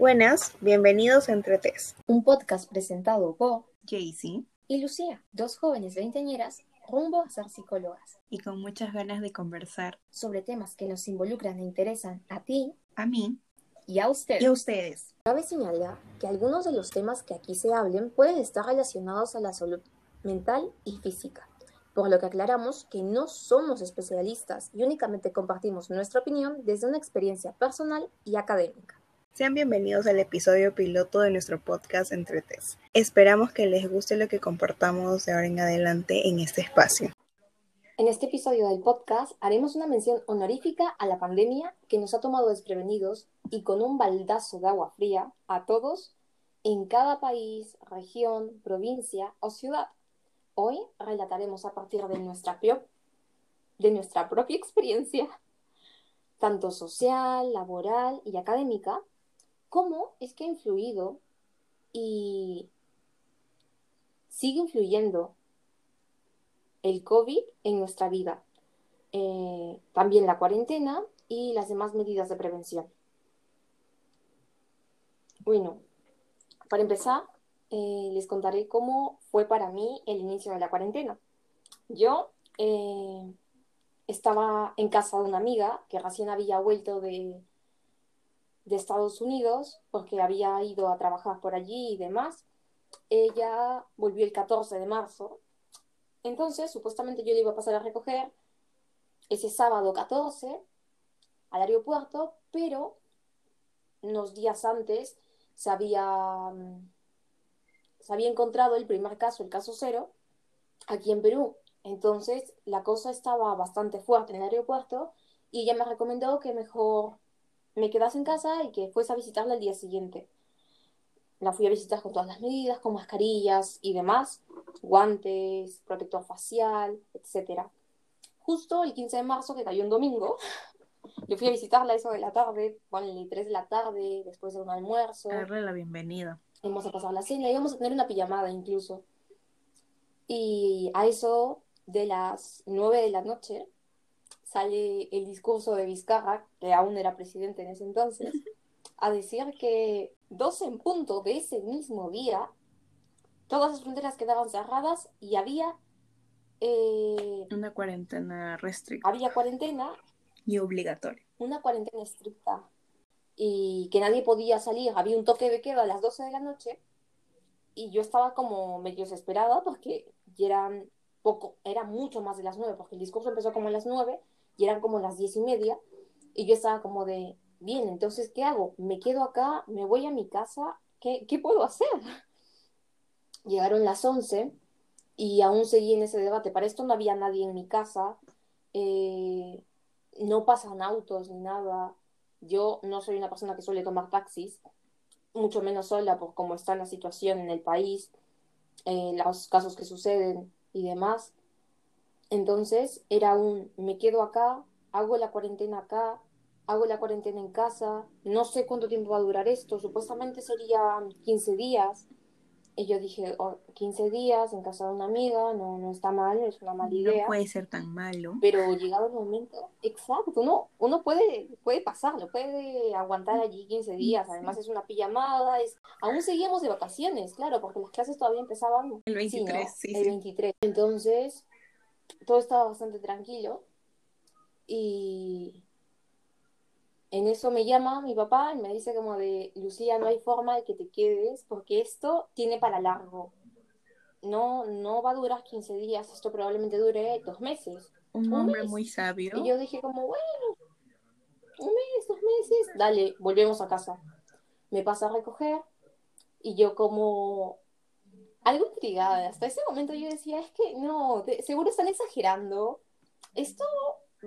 Buenas, bienvenidos a Entre Tes. Un podcast presentado por Jaycee y Lucía, dos jóvenes veinteañeras rumbo a ser psicólogas. Y con muchas ganas de conversar sobre temas que nos involucran e interesan a ti, a mí y a ustedes. Y a ustedes. Cabe señalar que algunos de los temas que aquí se hablen pueden estar relacionados a la salud mental y física, por lo que aclaramos que no somos especialistas y únicamente compartimos nuestra opinión desde una experiencia personal y académica. Sean bienvenidos al episodio piloto de nuestro podcast Entre Tes. Esperamos que les guste lo que compartamos de ahora en adelante en este espacio. En este episodio del podcast haremos una mención honorífica a la pandemia que nos ha tomado desprevenidos y con un baldazo de agua fría a todos en cada país, región, provincia o ciudad. Hoy relataremos a partir de nuestra, de nuestra propia experiencia, tanto social, laboral y académica, cómo es que ha influido y sigue influyendo el COVID en nuestra vida. Eh, también la cuarentena y las demás medidas de prevención. Bueno, para empezar, eh, les contaré cómo fue para mí el inicio de la cuarentena. Yo eh, estaba en casa de una amiga que recién había vuelto de, de Estados Unidos porque había ido a trabajar por allí y demás. Ella volvió el 14 de marzo. Entonces, supuestamente yo le iba a pasar a recoger ese sábado 14 al aeropuerto, pero unos días antes se había, mm, se había encontrado el primer caso, el caso cero, aquí en Perú. Entonces, la cosa estaba bastante fuerte en el aeropuerto y ella me recomendó que mejor me quedase en casa y que fuese a visitarla el día siguiente. La fui a visitar con todas las medidas, con mascarillas y demás, guantes, protector facial, etc. Justo el 15 de marzo, que cayó un domingo, yo fui a visitarla eso de la tarde, bueno, el 3 de la tarde, después de un almuerzo. Darle la bienvenida. Vamos a pasar la cena, íbamos a tener una pijamada incluso. Y a eso de las 9 de la noche, sale el discurso de Vizcarra, que aún era presidente en ese entonces, a decir que dos en punto de ese mismo día, todas las fronteras quedaban cerradas y había... Eh, una cuarentena restricta. Había cuarentena. Y obligatoria. Una cuarentena estricta. Y que nadie podía salir. Había un toque de queda a las 12 de la noche. Y yo estaba como medio desesperada porque eran poco, era mucho más de las 9, porque el discurso empezó como a las 9 y eran como las diez y media, y yo estaba como de, bien, entonces, ¿qué hago? ¿Me quedo acá? ¿Me voy a mi casa? ¿Qué, qué puedo hacer? Llegaron las once y aún seguí en ese debate. Para esto no había nadie en mi casa, eh, no pasan autos ni nada. Yo no soy una persona que suele tomar taxis, mucho menos sola por cómo está la situación en el país, eh, los casos que suceden y demás. Entonces era un, me quedo acá, hago la cuarentena acá, hago la cuarentena en casa, no sé cuánto tiempo va a durar esto, supuestamente serían 15 días. Y yo dije, 15 días en casa de una amiga, no, no está mal, es una mala idea. No puede ser tan malo. Pero llegado el momento, exacto, uno, uno puede, puede pasarlo, puede aguantar allí 15 días, además es una pijamada, es... aún seguíamos de vacaciones, claro, porque las clases todavía empezaban el 23, sí, el 23. Entonces, todo estaba bastante tranquilo y en eso me llama mi papá y me dice como de, Lucía, no hay forma de que te quedes porque esto tiene para largo. No, no va a durar 15 días, esto probablemente dure dos meses. Un, hombre muy sabio. Y yo dije como, bueno, un mes, dos meses, dale, volvemos a casa. Me pasa a recoger y yo como algo intrigada. Hasta ese momento yo decía, es que no, seguro están exagerando. Esto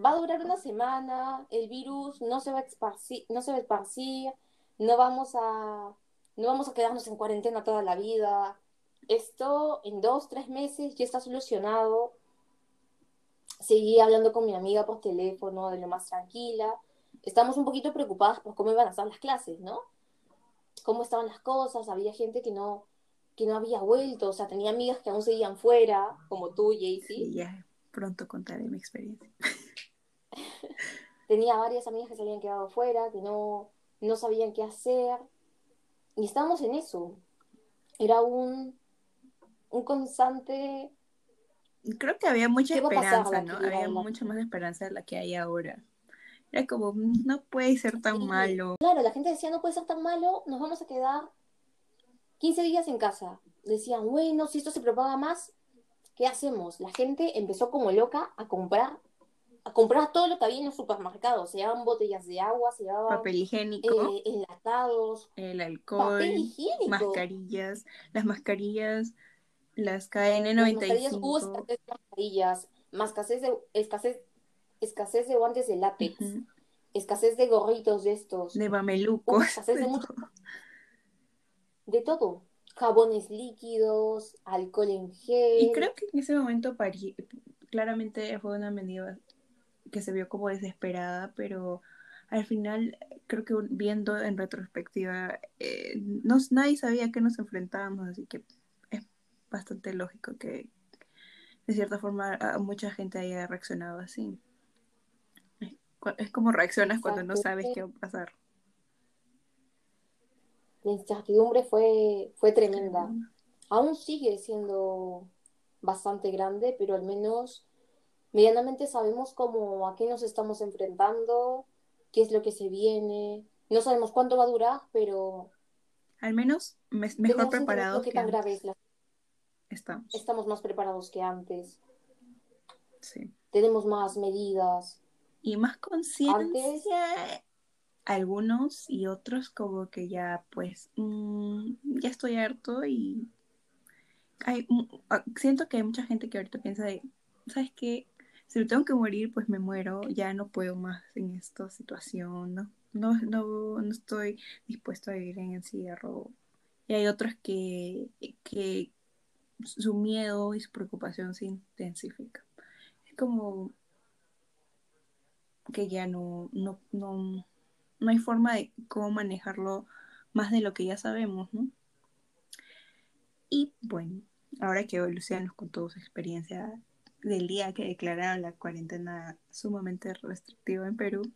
va a durar una semana, el virus no se va a esparcir, no se va a no vamos a, no vamos a quedarnos en cuarentena toda la vida. Esto en dos, tres meses ya está solucionado. Seguí hablando con mi amiga por teléfono de lo más tranquila. Estamos un poquito preocupadas por cómo iban a estar las clases, ¿no? Cómo estaban las cosas. Había gente que no, que no había vuelto, o sea, tenía amigas que aún seguían fuera, como tú, Jaycee. Sí, ya pronto contaré mi experiencia. tenía varias amigas que se habían quedado fuera, que no, no sabían qué hacer. y estábamos en eso. Era un, un constante Creo que había mucha ¿Qué va a pasar esperanza, ¿no? Había mucha más esperanza de la que hay ahora. Era como, "Mm, no puede ser tan Sí, malo. Claro, la gente decía, no puede ser tan malo, nos vamos a quedar 15 días en casa. Decían, bueno, si esto se propaga más, ¿qué hacemos? La gente empezó como loca a comprar, a comprar todo lo que había en los supermercados. Se llevaban botellas de agua, se llevaban Papel higiénico, eh, enlatados, el papel alcohol, higiénico. mascarillas, las mascarillas, las Las mascarillas, hubo KN95. escasez de mascarillas, más escasez de, escasez, escasez de guantes de látex, escasez de gorritos de estos, de mamelucos. escasez de de mucho todo. De todo. Jabones líquidos, alcohol en gel. Y creo que en ese momento París, claramente fue una medida que se vio como desesperada, pero al final creo que viendo en retrospectiva, eh, no, nadie sabía a qué nos enfrentábamos, así que es bastante lógico que de cierta forma mucha gente haya reaccionado así. Es, es como reaccionas cuando no sabes qué va a pasar. La incertidumbre fue, fue tremenda. Aún sigue siendo bastante grande, pero al menos medianamente sabemos cómo a qué nos estamos enfrentando, qué es lo que se viene. No sabemos cuánto va a durar, pero Al menos me- mejor preparados que tan antes grave es la... estamos. Estamos más preparados que antes. Sí. Tenemos más medidas. y más conciencia algunos y otros como que ya pues mm, ya estoy harto y hay, ah, siento que hay mucha gente que ahorita piensa de sabes qué si me tengo que morir pues me muero ya no puedo más en esta situación no no no, no estoy dispuesto a vivir en encierro. Y hay otros que que su miedo y su preocupación se intensifica. Es como que ya no, no, no hay forma de cómo manejarlo más de lo que ya sabemos, ¿no? Y bueno, ahora que Luciano nos contó su experiencia del día que declararon la cuarentena sumamente restrictiva en Perú,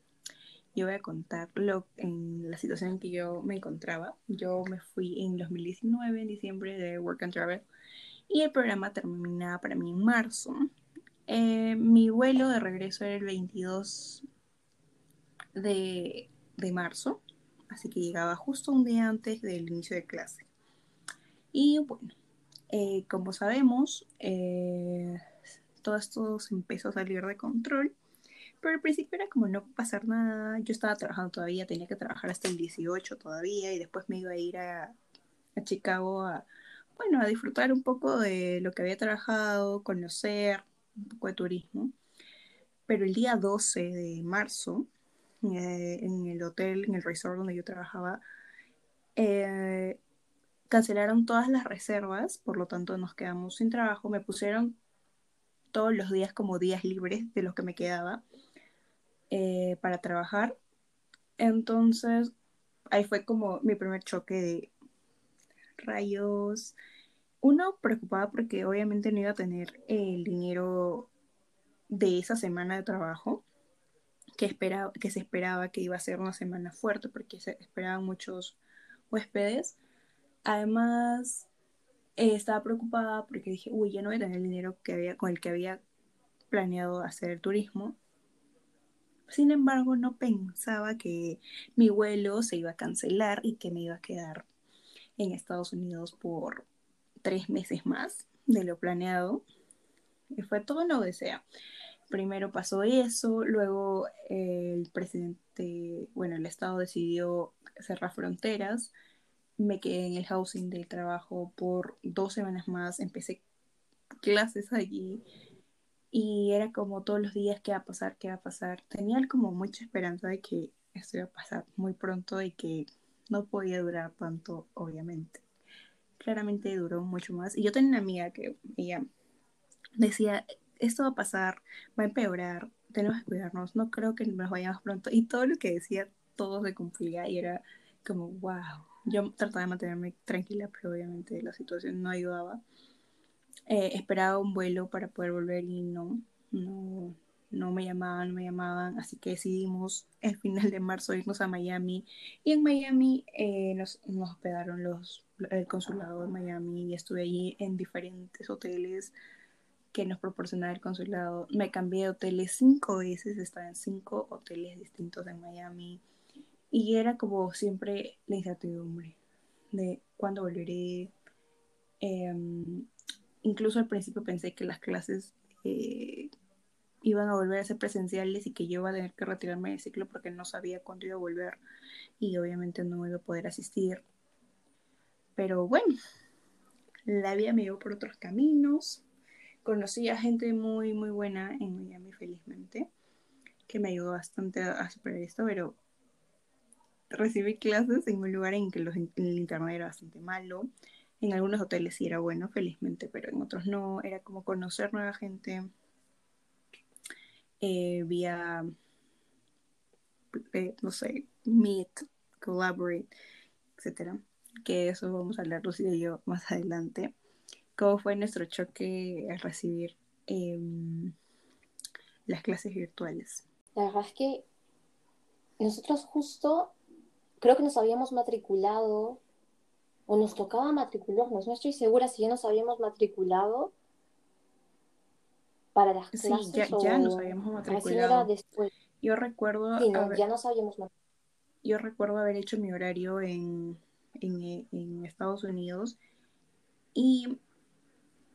yo voy a contar lo, en la situación en que yo me encontraba. Yo me fui en 2019, en diciembre, de Work and Travel, y el programa terminaba para mí en marzo. Eh, mi vuelo de regreso era el 22 de, de marzo, así que llegaba justo un día antes del inicio de clase. Y bueno, eh, como sabemos, eh, todo esto empezó a salir de control, pero al principio era como no pasar nada, yo estaba trabajando todavía, tenía que trabajar hasta el 18 todavía y después me iba a ir a, a Chicago a, bueno, a disfrutar un poco de lo que había trabajado, conocer un poco de turismo. Pero el día 12 de marzo, eh, en el hotel, en el resort donde yo trabajaba, eh, cancelaron todas las reservas, por lo tanto nos quedamos sin trabajo. Me pusieron todos los días como días libres de los que me quedaba eh, para trabajar. Entonces, ahí fue como mi primer choque de rayos. Uno preocupado porque obviamente no iba a tener el dinero de esa semana de trabajo que, esperaba, que se esperaba que iba a ser una semana fuerte porque se esperaban muchos huéspedes. Además, eh, estaba preocupada porque dije, uy, ya no voy a tener el dinero que había, con el que había planeado hacer el turismo. Sin embargo, no pensaba que mi vuelo se iba a cancelar y que me iba a quedar en Estados Unidos por tres meses más de lo planeado. Y fue todo una odisea. Primero pasó eso, luego eh, el presidente, bueno, el Estado decidió cerrar fronteras. Me quedé en el housing del trabajo por dos semanas más. Empecé clases allí y era como todos los días qué va a pasar, qué va a pasar. Tenía como mucha esperanza de que esto iba a pasar muy pronto y que no podía durar tanto, obviamente. Claramente duró mucho más. Y yo tenía una amiga que ella decía, esto va a pasar, va a empeorar, tenemos que cuidarnos, no creo que nos vayamos pronto. Y todo lo que decía, todo se cumplía y era como, wow. Yo trataba de mantenerme tranquila, pero obviamente la situación no ayudaba. Eh, esperaba un vuelo para poder volver y no, no, no me llamaban, no me llamaban, así que decidimos el final de marzo irnos a Miami y en Miami eh, nos, nos hospedaron los, el consulado de Miami y estuve allí en diferentes hoteles que nos proporcionaba el consulado. Me cambié de hoteles cinco veces, estaba en cinco hoteles distintos en Miami y era como siempre la incertidumbre de cuándo volveré. Em, incluso al principio pensé que las clases eh, iban a volver a ser presenciales y que yo iba a tener que retirarme del ciclo porque no sabía cuándo iba a volver y obviamente no iba a poder asistir. Pero bueno, la vida me llevó por otros caminos. Conocí a gente muy, muy buena en Miami, felizmente, que me ayudó bastante a superar esto, pero recibí clases en un lugar en que los, el internet era bastante malo. En algunos hoteles sí era bueno, felizmente, pero en otros no. Era como conocer nueva gente eh, vía, eh, no sé, Meet, Collaborate, etcétera. Que eso vamos a hablar Lucy y yo más adelante. ¿Cómo fue nuestro choque al recibir em, las clases virtuales? La verdad es que nosotros justo creo que nos habíamos matriculado o nos tocaba matricularnos. No estoy segura si ya nos habíamos matriculado para las Sí, clases ya, o ya nos habíamos matriculado. después. Yo recuerdo, Sí, no, haber, ya nos habíamos matriculado. yo recuerdo haber hecho mi horario en, en, en Estados Unidos y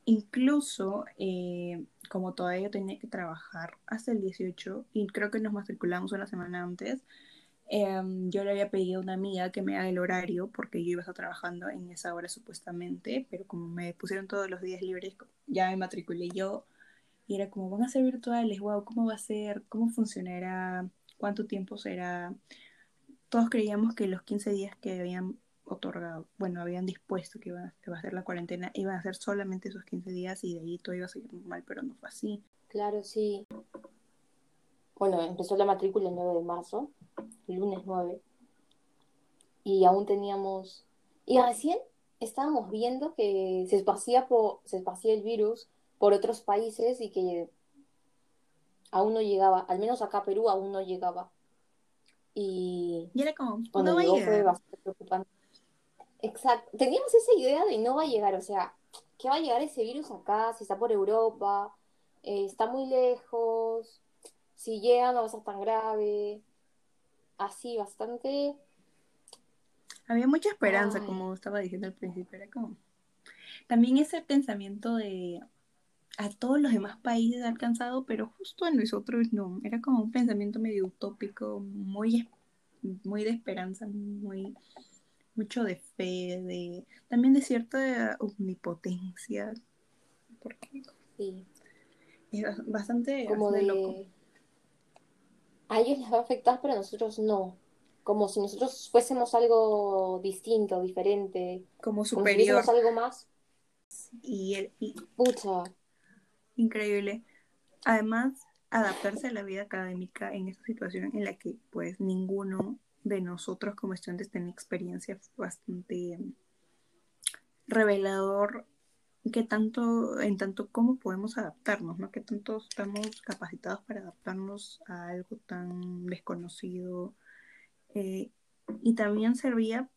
incluso eh, como todavía tenía que trabajar hasta el 18 y creo que nos matriculamos una semana antes, em, yo le había pedido a una amiga que me haga el horario porque yo iba a estar trabajando en esa hora supuestamente, pero como me pusieron todos los días libres, ya me matriculé yo y era como, van a ser virtuales, wow, ¿cómo va a ser? ¿Cómo funcionará? ¿Cuánto tiempo será? Todos creíamos que los 15 días que habían otorgado, bueno, habían dispuesto que iba, que iba a ser la cuarentena, iban a ser solamente esos 15 días y de ahí todo iba a seguir normal, pero no fue así. Claro, sí. Bueno, empezó la matrícula el 9 de marzo, el lunes 9, y aún teníamos... Y recién estábamos viendo que se esparcía, por, se esparcía el virus por otros países y que aún no llegaba, al menos acá Perú aún no llegaba. Y Y era como, cuando no llegó fue bastante preocupante. Exacto, teníamos esa idea de no va a llegar, o sea, que va a llegar ese virus acá, si está por Europa, eh, está muy lejos, si llega no va a ser tan grave, así, bastante, Había mucha esperanza, Ay. como estaba diciendo al principio, era como... También ese pensamiento de a todos los demás países ha alcanzado, pero justo a nosotros no. Era como un pensamiento medio utópico, muy, muy de esperanza, muy mucho de fe, de también de cierta omnipotencia, porque sí, es bas- bastante, como de... loco. A ellos les va a afectar, pero a nosotros no. Como si nosotros fuésemos algo distinto, diferente, Como como si superior fuésemos algo más. y, el, y Pucha, increíble. Además, adaptarse a la vida académica en esta situación en la que pues ninguno de nosotros como estudiantes tenía experiencia bastante mm, revelador que tanto, en tanto cómo podemos adaptarnos, ¿no? Que tanto estamos capacitados para adaptarnos a algo tan desconocido. eh, y también servía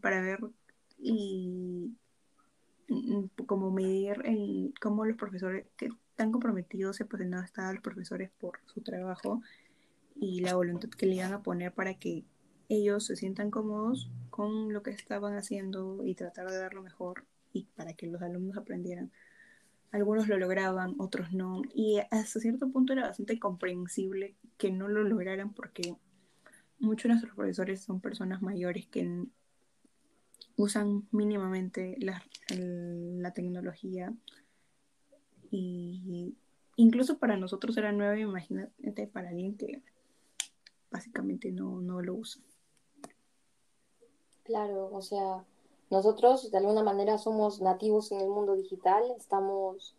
para ver y mm, como medir el, cómo los profesores, que tan comprometidos y apasionados estaban los profesores por su trabajo y la voluntad que le iban a poner para que ellos se sientan cómodos con lo que estaban haciendo y tratar de dar lo mejor y para que los alumnos aprendieran. Algunos lo lograban, otros no. Y hasta cierto punto era bastante comprensible que no lo lograran porque muchos de nuestros profesores son personas mayores que usan mínimamente la tecnología y incluso para nosotros era nuevo, imagínate para alguien que básicamente no, no lo usa. Claro, o sea, nosotros de alguna manera somos nativos en el mundo digital, estamos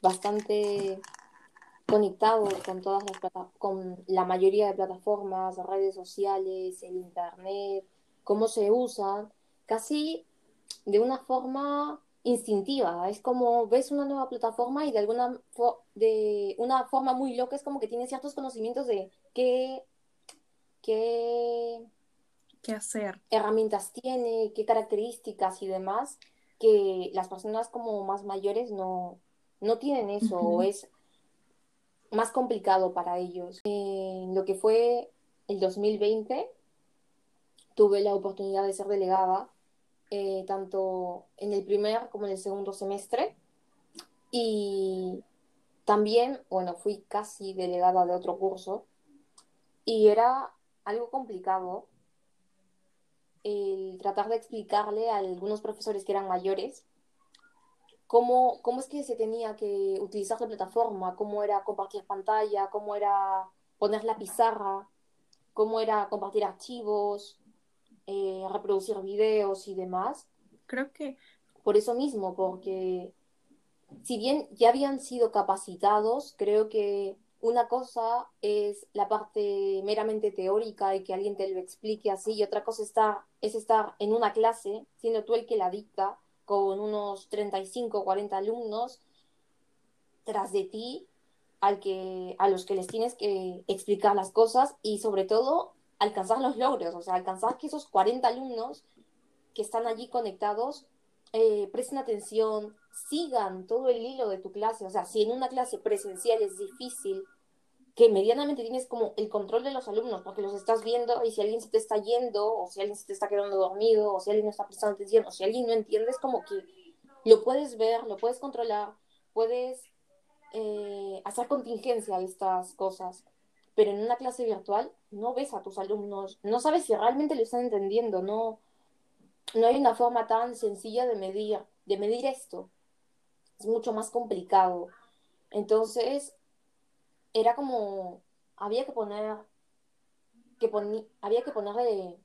bastante conectados con todas las con la mayoría de plataformas, redes sociales, el internet, cómo se usan, casi de una forma instintiva. Es como ves una nueva plataforma y de alguna de una forma muy loca es como que tienes ciertos conocimientos de qué, qué, qué hacer, herramientas tiene, qué características y demás que las personas como más mayores no, no tienen eso o es más complicado para ellos. En lo que fue el 2020 tuve la oportunidad de ser delegada eh, tanto en el primer como en el segundo semestre. Y también, bueno, fui casi delegada de otro curso y era algo complicado el tratar de explicarle a algunos profesores que eran mayores cómo, cómo es que se tenía que utilizar la plataforma, cómo era compartir pantalla, cómo era poner la pizarra, cómo era compartir archivos, eh, reproducir videos y demás. Creo que... Por eso mismo, porque si bien ya habían sido capacitados, creo que una cosa es la parte meramente teórica y que alguien te lo explique así, y otra cosa está, es estar en una clase, siendo tú el que la dicta, con unos 35 o 40 alumnos tras de ti, al que, a los que les tienes que explicar las cosas y sobre todo alcanzar los logros, o sea, alcanzar que esos 40 alumnos que están allí conectados eh, presten atención, sigan todo el hilo de tu clase, o sea, si en una clase presencial es difícil, que medianamente tienes como el control de los alumnos, porque los estás viendo y si alguien se te está yendo, o si alguien se te está quedando dormido, o si alguien no está prestando atención, o si alguien no entiende, es como que lo puedes ver, lo puedes controlar, puedes eh, hacer contingencia a estas cosas pero en una clase virtual no ves a tus alumnos, no sabes si realmente lo están entendiendo, no, no hay una forma tan sencilla de medir, de medir esto. Es mucho más complicado. Entonces, era como, había que poner, que había que poner de,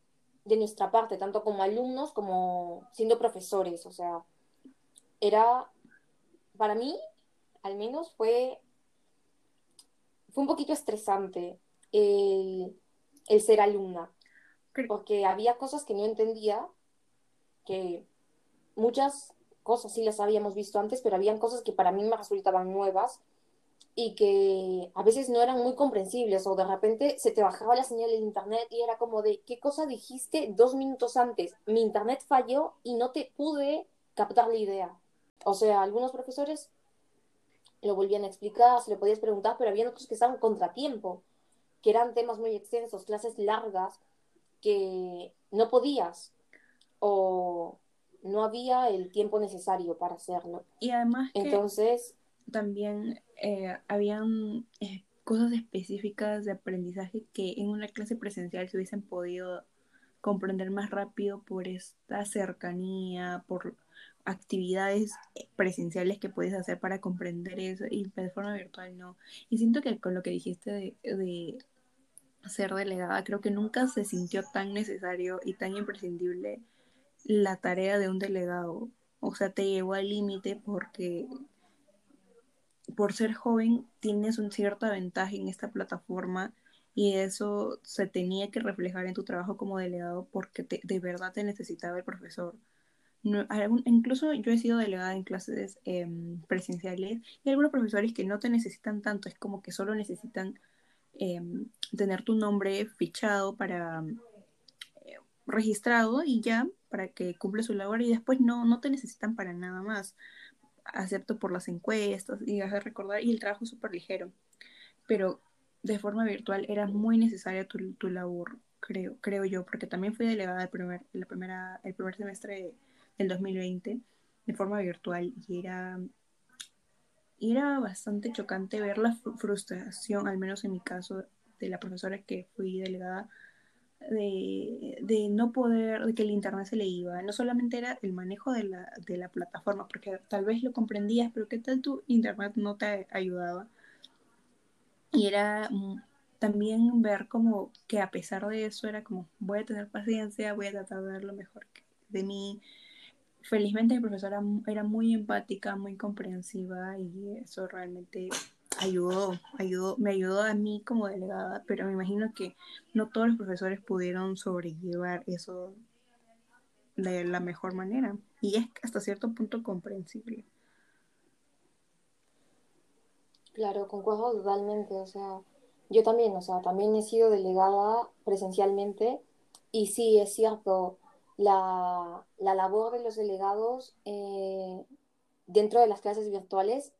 de nuestra parte, tanto como alumnos como siendo profesores. O sea, era, para mí, al menos fue fue un poquito estresante el, ser alumna, porque había cosas que no entendía, que muchas cosas sí las habíamos visto antes, pero habían cosas que para mí me resultaban nuevas y que a veces no eran muy comprensibles o de repente se te bajaba la señal del internet y era como de, ¿qué cosa dijiste dos minutos antes? Mi internet falló y no te pude captar la idea. O sea, algunos profesores lo volvían a explicar, se le podías preguntar, pero había otros que estaban contratiempo, que eran temas muy extensos, clases largas, que no podías o no había el tiempo necesario para hacerlo. Y además entonces también eh, habían eh, cosas específicas de aprendizaje que en una clase presencial se hubiesen podido comprender más rápido por esta cercanía, por actividades presenciales que puedes hacer para comprender eso y de forma virtual no. Y siento que con lo que dijiste de, de ser delegada, creo que nunca se sintió tan necesario y tan imprescindible la tarea de un delegado. O sea, te llevó al límite porque por ser joven tienes una cierta ventaja en esta plataforma y eso se tenía que reflejar en tu trabajo como delegado porque de verdad te necesitaba el profesor. Incluso yo he sido delegada en clases em, presenciales y algunos profesores que no te necesitan tanto, es como que solo necesitan em, tener tu nombre fichado para eh, registrado y ya para que cumple su labor y después no, no te necesitan para nada más, acepto por las encuestas y hacer recordar y el trabajo es súper ligero, pero de forma virtual era muy necesaria tu, tu labor, creo, creo yo, porque también fui delegada el primer, la primera, el primer semestre de el 2020 de forma virtual y era, era bastante chocante ver la frustración, al menos en mi caso, de la profesora que fui delegada, de, de, no poder, de que el internet se le iba. No solamente era el manejo de la, de la plataforma, porque tal vez lo comprendías, pero ¿qué tal tu internet no te ayudaba? Y era también ver como que a pesar de eso era como, voy a tener paciencia, voy a tratar de dar lo mejor de mí, felizmente mi profesora era muy empática, muy comprensiva y eso realmente ayudó, ayudó, me ayudó a mí como delegada, pero me imagino que no todos los profesores pudieron sobrellevar eso de la mejor manera. Y es hasta cierto punto comprensible. Claro, concuerdo totalmente. O sea, yo también, o sea, también he sido delegada presencialmente y sí, es cierto, la, la labor de los delegados eh, dentro de las clases virtuales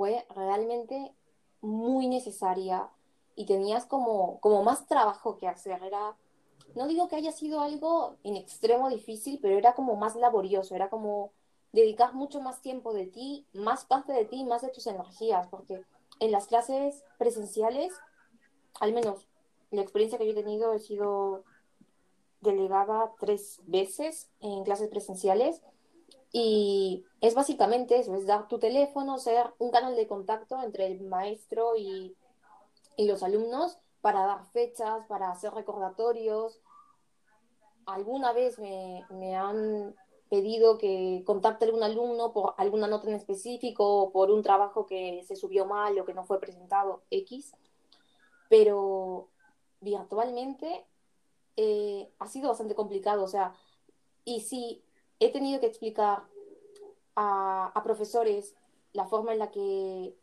fue realmente muy necesaria y tenías como, como más trabajo que hacer. Era, no digo que haya sido algo en extremo difícil, pero era como más laborioso, era como dedicar mucho más tiempo de ti, más parte de ti, más de tus energías, porque en las clases presenciales, al menos la experiencia que yo he tenido, he sido delegada tres veces en clases presenciales y es básicamente eso, es dar tu teléfono, ser un canal de contacto entre el maestro y, y los alumnos para dar fechas, para hacer recordatorios. Alguna vez me, me han pedido que contacte a algún alumno por alguna nota en específico o por un trabajo que se subió mal o que no fue presentado X, pero virtualmente eh, ha sido bastante complicado, o sea, y si he tenido que explicar a, a profesores la forma en la que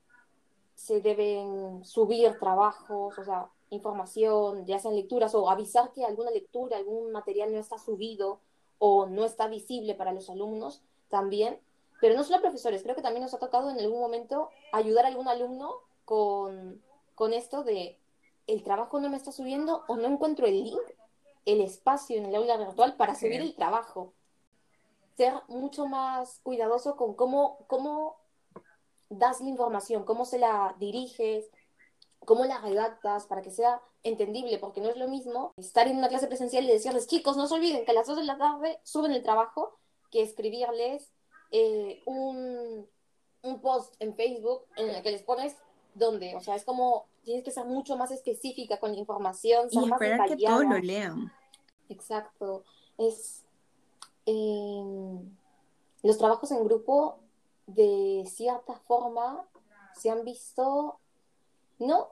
se deben subir trabajos, o sea, información, ya sean lecturas o avisar que alguna lectura, algún material no está subido o no está visible para los alumnos también, pero no solo profesores, creo que también nos ha tocado en algún momento ayudar a algún alumno con, con esto de el trabajo no me está subiendo o no encuentro el link, el espacio en el aula virtual para subir el trabajo. Ser mucho más cuidadoso con cómo, cómo das la información, cómo se la diriges, cómo la redactas para que sea entendible, porque no es lo mismo estar en una clase presencial y decirles, chicos, no se olviden que a las 2 de la tarde suben el trabajo, que escribirles eh, un, un post en Facebook en el que les pones dónde. O sea, es como, tienes que ser mucho más específica con la información. y esperar que todos lo lean. Exacto. Es. Los trabajos en grupo, de cierta forma, se han visto no,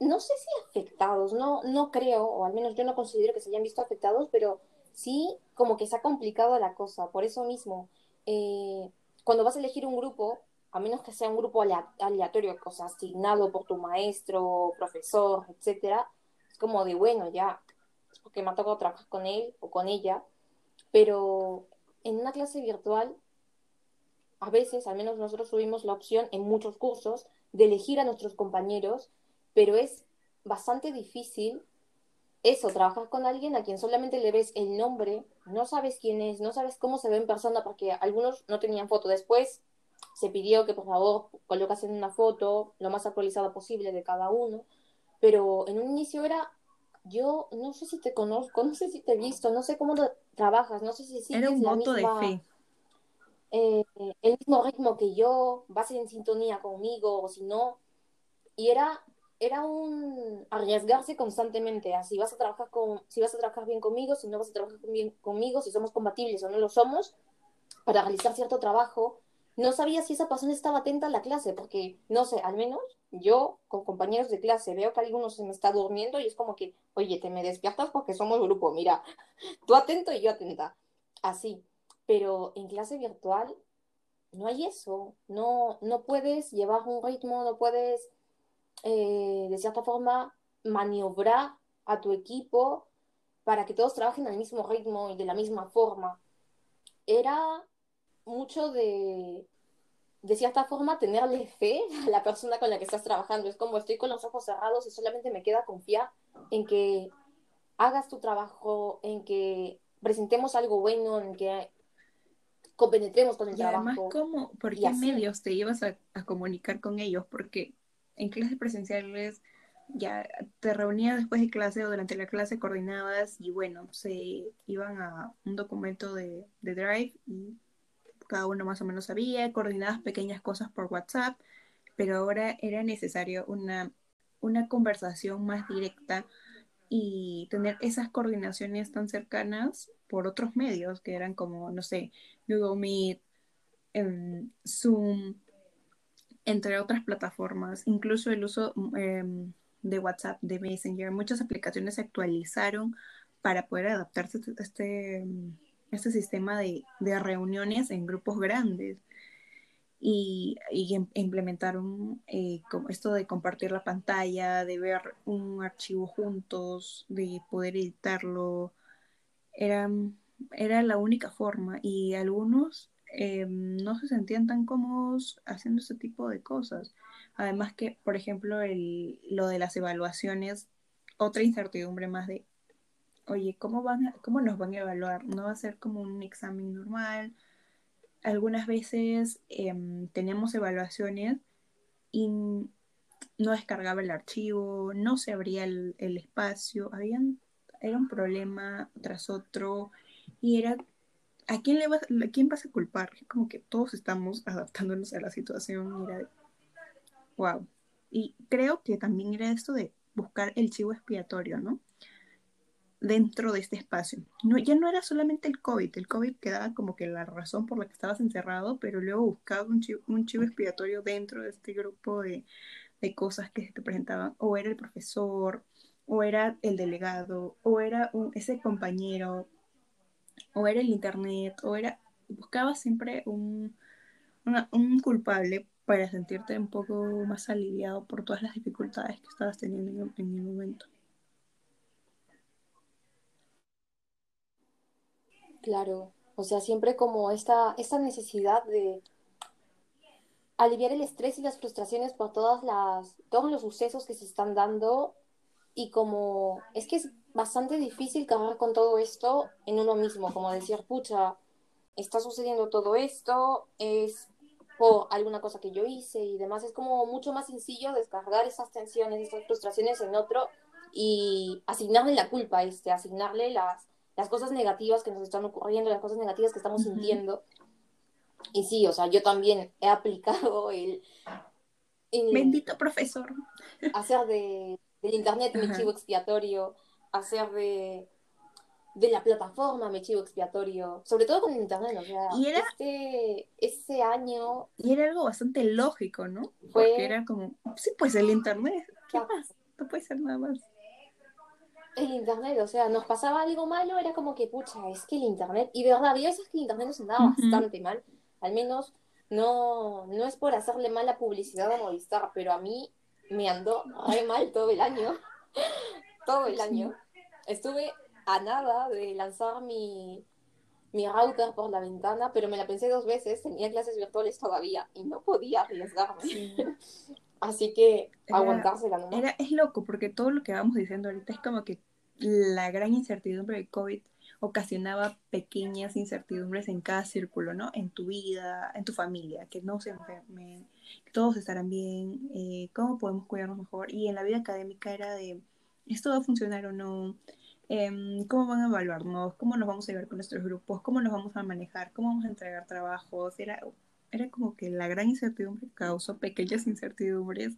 no sé si afectados, no, no creo, o al menos yo no considero que se hayan visto afectados, pero sí como que se ha complicado la cosa. Por eso mismo, eh, cuando vas a elegir un grupo, a menos que sea un grupo aleatorio, cosa asignado por tu maestro, profesor, etcétera, es como de bueno, ya, es porque me ha tocado trabajar con él o con ella, pero en una clase virtual, a veces, al menos nosotros tuvimos la opción en muchos cursos, de elegir a nuestros compañeros, pero es bastante difícil eso, trabajar con alguien a quien solamente le ves el nombre, no sabes quién es, no sabes cómo se ve en persona, porque algunos no tenían foto. Después se pidió que por favor colocasen una foto lo más actualizada posible de cada uno, pero en un inicio era, yo no sé si te conozco, no sé si te he visto, no sé cómo trabajas, no sé si sigues era un la voto misma... de fe. Eh, el mismo ritmo que yo, vas en sintonía conmigo o si no. Y era, era un arriesgarse constantemente, así vas a trabajar con, si vas a trabajar bien conmigo, si no vas a trabajar bien conmigo, si somos compatibles o no lo somos, para realizar cierto trabajo. No sabía si esa persona estaba atenta a la clase, porque, no sé, al menos yo con compañeros de clase veo que alguno se me está durmiendo y es como que, oye, te me despiertas porque somos grupo, mira, tú atento y yo atenta. Así pero en clase virtual no hay eso, no, no puedes llevar un ritmo, no puedes, eh, de cierta forma, maniobrar a tu equipo para que todos trabajen al mismo ritmo y de la misma forma. Era mucho de, de cierta forma, tenerle fe a la persona con la que estás trabajando. Es como estoy con los ojos cerrados y solamente me queda confiar en que hagas tu trabajo, en que presentemos algo bueno, en que compenetremos con el y Además, trabajo. ¿cómo, ¿por qué medios te ibas a, a, comunicar con ellos? Porque en clases presenciales ya te reunías después de clase o durante la clase coordinadas y bueno, se iban a un documento de, de Drive y cada uno más o menos sabía, coordinadas pequeñas cosas por WhatsApp, pero ahora era necesario una, una conversación más directa y tener esas coordinaciones tan cercanas por otros medios que eran como, no sé, Google Meet, em, Zoom, entre otras plataformas, incluso el uso em, de WhatsApp, de Messenger, muchas aplicaciones se actualizaron para poder adaptarse a este, este sistema de, de reuniones en grupos grandes y, em, implementaron eh, esto de compartir la pantalla, de ver un archivo juntos, de poder editarlo. Era, era la única forma y algunos eh, no se sentían tan cómodos haciendo este tipo de cosas. Además que, por ejemplo, el, lo de las evaluaciones, otra incertidumbre más de, oye, ¿cómo, van ¿cómo nos van a evaluar? ¿No va a ser como un examen normal? algunas veces em, teníamos evaluaciones y no descargaba el archivo, no se abría el, espacio, habían, era un problema tras otro y era, ¿a quién, le vas, a quién vas a culpar? Como que todos estamos adaptándonos a la situación y era wow. Y creo que también era esto de buscar el chivo expiatorio, ¿no? Dentro de este espacio. No, ya no era solamente el COVID, el COVID quedaba como que la razón por la que estabas encerrado, pero luego buscaba un chivo, un chivo expiatorio dentro de este grupo de, de cosas que se te presentaban, o era el profesor, o era el delegado, o era un, ese compañero, o era el internet, o era, buscaba siempre un, un culpable para sentirte un poco más aliviado por todas las dificultades que estabas teniendo en, en el momento. Claro, o sea, siempre como esta, esta necesidad de aliviar el estrés y las frustraciones por todas las, todos los sucesos que se están dando y como es que es bastante difícil cargar con todo esto en uno mismo, como decir, pucha, está sucediendo todo esto, es por alguna cosa que yo hice y demás, es como mucho más sencillo descargar esas tensiones, esas frustraciones en otro y asignarle la culpa este, asignarle las, las cosas negativas que nos están ocurriendo, las cosas negativas que estamos sintiendo. Y sí, o sea, yo también he aplicado el... Bendito profesor. Hacer de, del internet mi chivo expiatorio, hacer de, de la plataforma mi chivo expiatorio, sobre todo con el internet, o sea, y era, este, ese año... Y era algo bastante lógico, ¿no? Porque era como, sí, pues el internet, ¿qué pasa? No puede ser nada más el internet, o sea, nos pasaba algo malo, era como que, pucha, es que el internet, y de verdad, había veces que el internet nos andaba bastante mal, al menos no, no es por hacerle mala publicidad a Movistar, pero a mí me andó muy mal todo el año, todo el año. Estuve a nada de lanzar mi, mi router por la ventana, pero me la pensé dos veces, tenía clases virtuales todavía y no podía arriesgarme. Así que aguantársela nomás. Era, es loco, porque todo lo que vamos diciendo ahorita es como que la gran incertidumbre de COVID ocasionaba pequeñas incertidumbres en cada círculo, ¿no? En tu vida, en tu familia, que no se enfermen, todos estarán bien, eh, cómo podemos cuidarnos mejor. Y en la vida académica era de, ¿esto va a funcionar o no? Em, ¿Cómo van a evaluarnos? ¿Cómo nos vamos a llevar con nuestros grupos? ¿Cómo nos vamos a manejar? ¿Cómo vamos a entregar trabajos? Era, era como que la gran incertidumbre causó pequeñas incertidumbres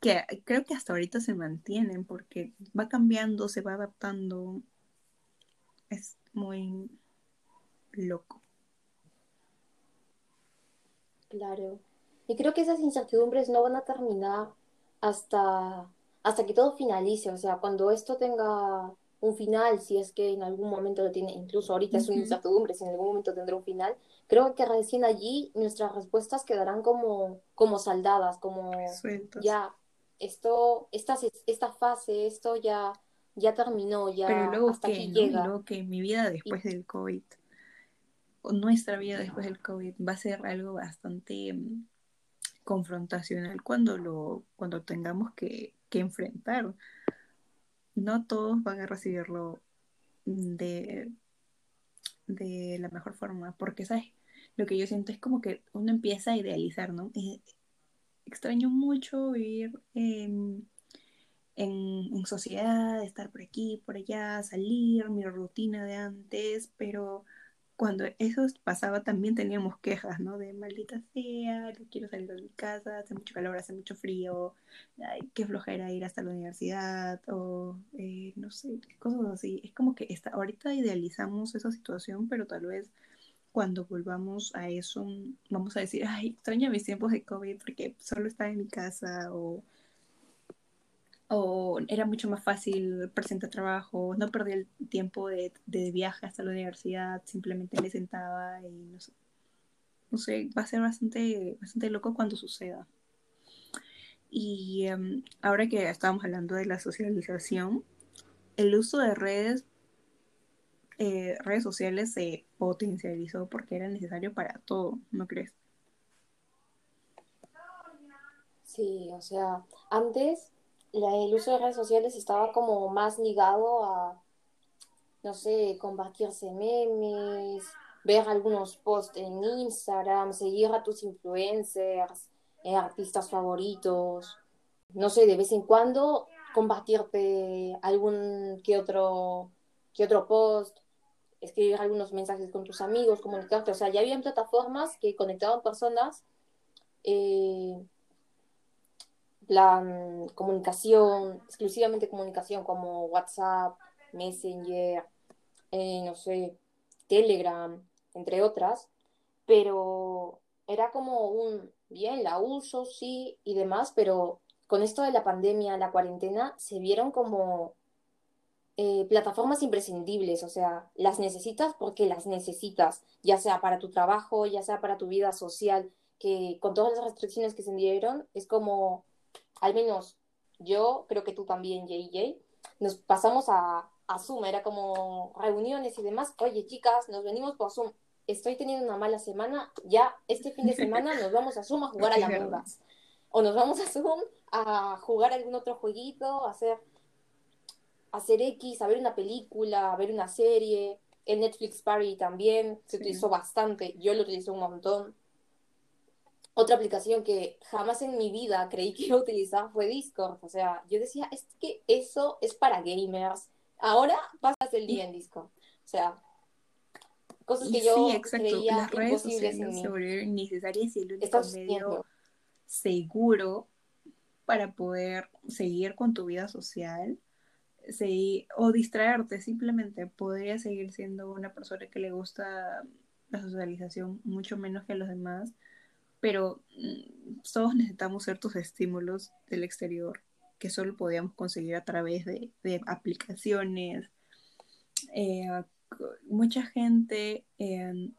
que creo que hasta ahorita se mantienen porque va cambiando, se va adaptando. Es muy loco. Claro. Y creo que esas incertidumbres no van a terminar hasta, hasta que todo finalice. O sea, cuando esto tenga un final, si es que en algún momento lo tiene, incluso ahorita es una incertidumbre, si en algún momento tendrá un final, creo que recién allí nuestras respuestas quedarán como, como saldadas, como ya esto, esta, esta fase, esto ya, ya terminó, ya Pero luego hasta que, llega. luego que mi vida después del COVID, o nuestra vida después del COVID, va a ser algo bastante mm, confrontacional cuando lo, cuando tengamos que, que enfrentar. No todos van a recibirlo de, de la mejor forma, porque sabes, lo que yo siento es como que uno empieza a idealizar, ¿no? Extraño mucho vivir en, sociedad, estar por aquí, por allá, salir, mi rutina de antes, pero cuando eso pasaba también teníamos quejas, ¿no? De maldita sea, no quiero salir de mi casa, hace mucho calor, hace mucho frío, ay, qué flojera ir hasta la universidad, o eh, no sé, cosas así. Es como que está, ahorita idealizamos esa situación, pero tal vez cuando volvamos a eso, vamos a decir, ay, extraño mis tiempos de COVID porque solo estaba en mi casa o o era mucho más fácil presentar trabajo, no perdía el tiempo de, de viaje hasta la universidad, simplemente me sentaba y no sé, no sé, va a ser bastante, bastante loco cuando suceda. Y em, ahora que estábamos hablando de la socialización, el uso de redes, eh, redes sociales se potencializó porque era necesario para todo, ¿no crees? Sí, o sea, antes el uso de redes sociales estaba como más ligado a, no sé, compartirse memes, ver algunos posts en Instagram, seguir a tus influencers, eh, artistas favoritos, no sé, de vez en cuando compartirte algún que otro, que otro post, escribir algunos mensajes con tus amigos, comunicarte, o sea, ya habían plataformas que conectaban personas. Eh, plan comunicación, exclusivamente comunicación como WhatsApp, Messenger, eh, no sé, Telegram, entre otras, pero era como un, bien, la uso, sí, y demás, pero con esto de la pandemia, la cuarentena, se vieron como eh, plataformas imprescindibles, o sea, las necesitas porque las necesitas, ya sea para tu trabajo, ya sea para tu vida social, que con todas las restricciones que se dieron, es como al menos yo, creo que tú también, JJ, nos pasamos a, a Zoom, era como reuniones y demás. Oye, chicas, nos venimos por Zoom. Estoy teniendo una mala semana, ya este fin de semana nos vamos a Zoom a jugar a la Us. O nos vamos a Zoom a jugar algún otro jueguito, a hacer, hacer X, a ver una película, a ver una serie. El Netflix Party también se utilizó bastante, yo lo utilicé un montón. Otra aplicación que jamás en mi vida creí que iba a utilizar fue Discord. O sea, yo decía, es que eso es para gamers. Ahora pasas el día en Discord. O sea, cosas que yo creía Las redes imposibles en se volvieron necesarias y el único medio seguro para poder seguir con tu vida social seguir, o distraerte simplemente. Podría seguir siendo una persona que le gusta la socialización mucho menos que a los demás pero mm, todos necesitamos ciertos estímulos del exterior que solo podíamos conseguir a través de, aplicaciones. Eh, mucha gente em,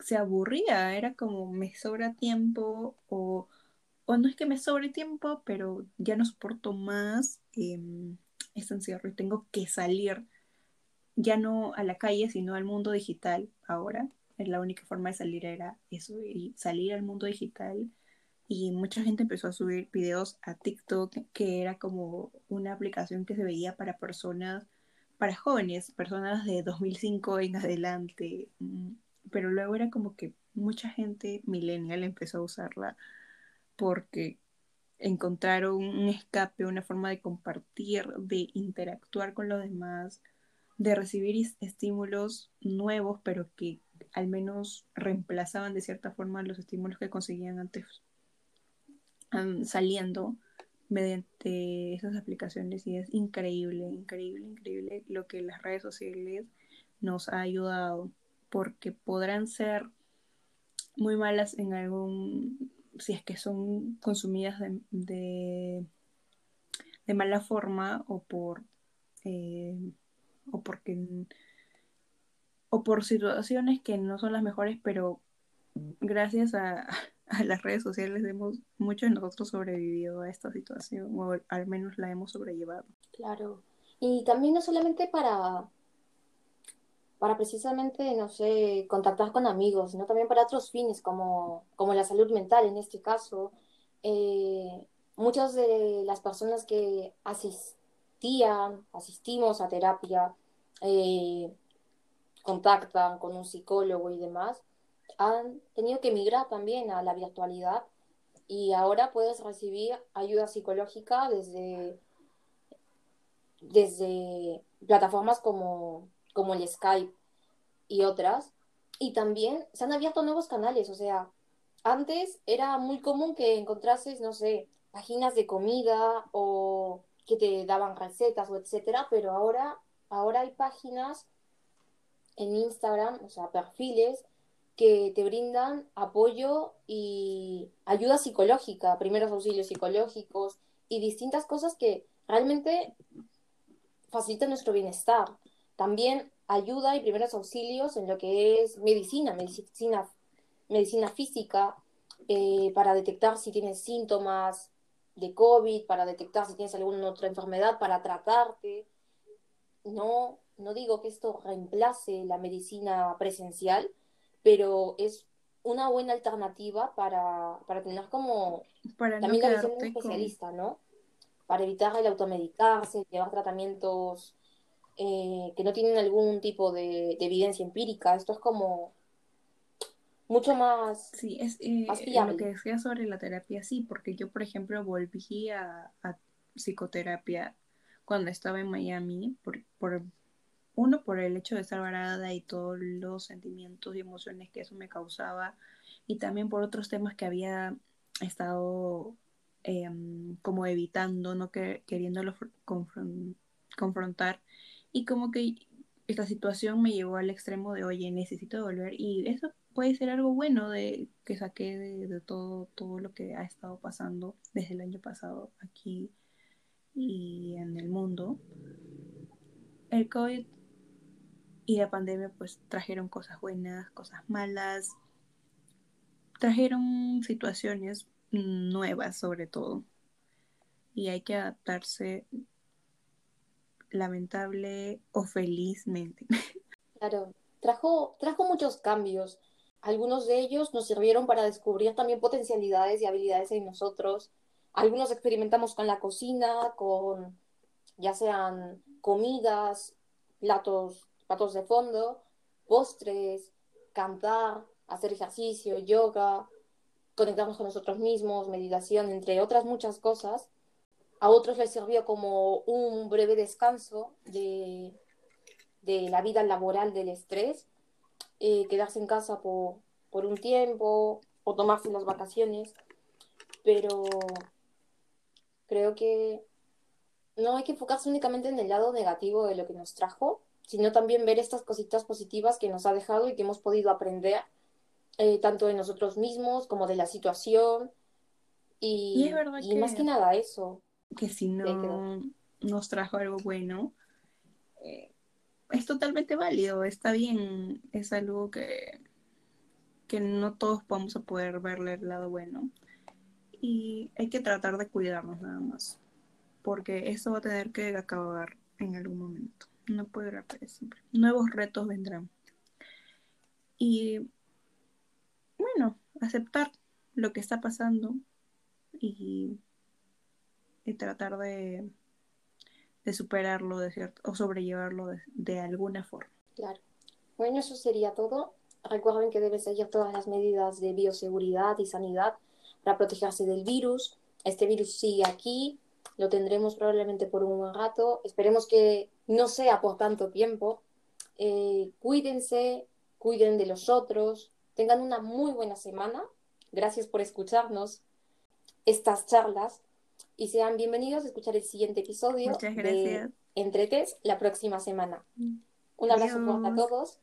se aburría, era como me sobra tiempo o, no es que me sobre tiempo, pero ya no soporto más eh, este encierro y tengo que salir ya no a la calle, sino al mundo digital ahora la única forma de salir era eso, y salir al mundo digital. Y mucha gente empezó a subir videos a TikTok, que era como una aplicación que se veía para personas, para jóvenes, personas de 2005 en adelante. Mm, pero luego era como que mucha gente millennial empezó a usarla porque encontraron un escape, una forma de compartir, de interactuar con los demás, de recibir estímulos nuevos, pero que al menos reemplazaban de cierta forma los estímulos que conseguían antes saliendo mediante esas aplicaciones. Y es increíble, increíble, increíble lo que las redes sociales nos ha ayudado porque podrán ser muy malas en algún si es que son consumidas de, de, mala forma o por eh, o porque o por situaciones que no son las mejores, pero gracias a, las redes sociales hemos, muchos de nosotros sobrevivido a esta situación, o al menos la hemos sobrellevado. Claro. Y también no solamente para, para precisamente, no sé, contactar con amigos, sino también para otros fines, como, como la salud mental en este caso. Eh, muchas de las personas que asistían, asistimos a terapia, eh, contactan con un psicólogo y demás, han tenido que migrar también a la virtualidad y ahora puedes recibir ayuda psicológica desde, desde plataformas como, como el Skype y otras. Y también se han abierto nuevos canales, o sea, antes era muy común que encontrases, no sé, páginas de comida o que te daban recetas o etcétera, pero ahora, ahora hay páginas en Instagram, o sea, perfiles que te brindan apoyo y ayuda psicológica, primeros auxilios psicológicos, y distintas cosas que realmente facilitan nuestro bienestar. También ayuda y primeros auxilios en lo que es medicina, medicina, medicina física, eh, para detectar si tienes síntomas de COVID, para detectar si tienes alguna otra enfermedad, para tratarte. No, no digo que esto reemplace la medicina presencial, pero es una buena alternativa para, para tener como Para no también la visión de un con... especialista, ¿no? Para evitar el automedicarse, llevar tratamientos eh, que no tienen algún tipo de, de evidencia empírica. Esto es como mucho más, Sí, es eh, más lo que decía sobre la terapia, sí, porque yo, por ejemplo, volví a, a psicoterapia cuando estaba en Miami, por, por uno, por el hecho de estar varada y todos los sentimientos y emociones que eso me causaba, y también por otros temas que había estado em, como evitando, no que, queriéndolo fr- confron- confrontar, y como que esta situación me llevó al extremo de, oye, necesito volver, y eso puede ser algo bueno de que saqué de, de todo, todo lo que ha estado pasando desde el año pasado aquí y en el mundo. El COVID y la pandemia pues trajeron cosas buenas, cosas malas, trajeron situaciones nuevas sobre todo y hay que adaptarse lamentable o felizmente. Claro, trajo, trajo muchos cambios. Algunos de ellos nos sirvieron para descubrir también potencialidades y habilidades en nosotros. Algunos experimentamos con la cocina, con ya sean comidas, platos, platos de fondo, postres, cantar, hacer ejercicio, yoga, conectarnos con nosotros mismos, meditación, entre otras muchas cosas. A otros les sirvió como un breve descanso de, de la vida laboral del estrés, eh, quedarse en casa por, por un tiempo o tomarse las vacaciones, pero creo que no hay que enfocarse únicamente en el lado negativo de lo que nos trajo, sino también ver estas cositas positivas que nos ha dejado y que hemos podido aprender, eh, tanto de nosotros mismos como de la situación. Y es Y, más que, nada eso, que si no nos trajo algo bueno, eh, es totalmente válido, está bien, es algo que, que no todos vamos a poder verle el lado bueno. Y hay que tratar de cuidarnos nada más, porque esto va a tener que acabar en algún momento. No puede durar para siempre. Nuevos retos vendrán. Y bueno, aceptar lo que está pasando y, y tratar de, de superarlo de cierto, o sobrellevarlo de, de alguna forma. Claro. Bueno, eso sería todo. Recuerden que deben seguir todas las medidas de bioseguridad y sanidad para protegerse del virus. Este virus sigue aquí, lo tendremos probablemente por un rato. Esperemos que no sea por tanto tiempo. Eh, cuídense, cuiden de los otros, tengan una muy buena semana. Gracias por escucharnos estas charlas y sean bienvenidos a escuchar el siguiente episodio Muchas de. Entretes la próxima semana. Un abrazo fuerte a todos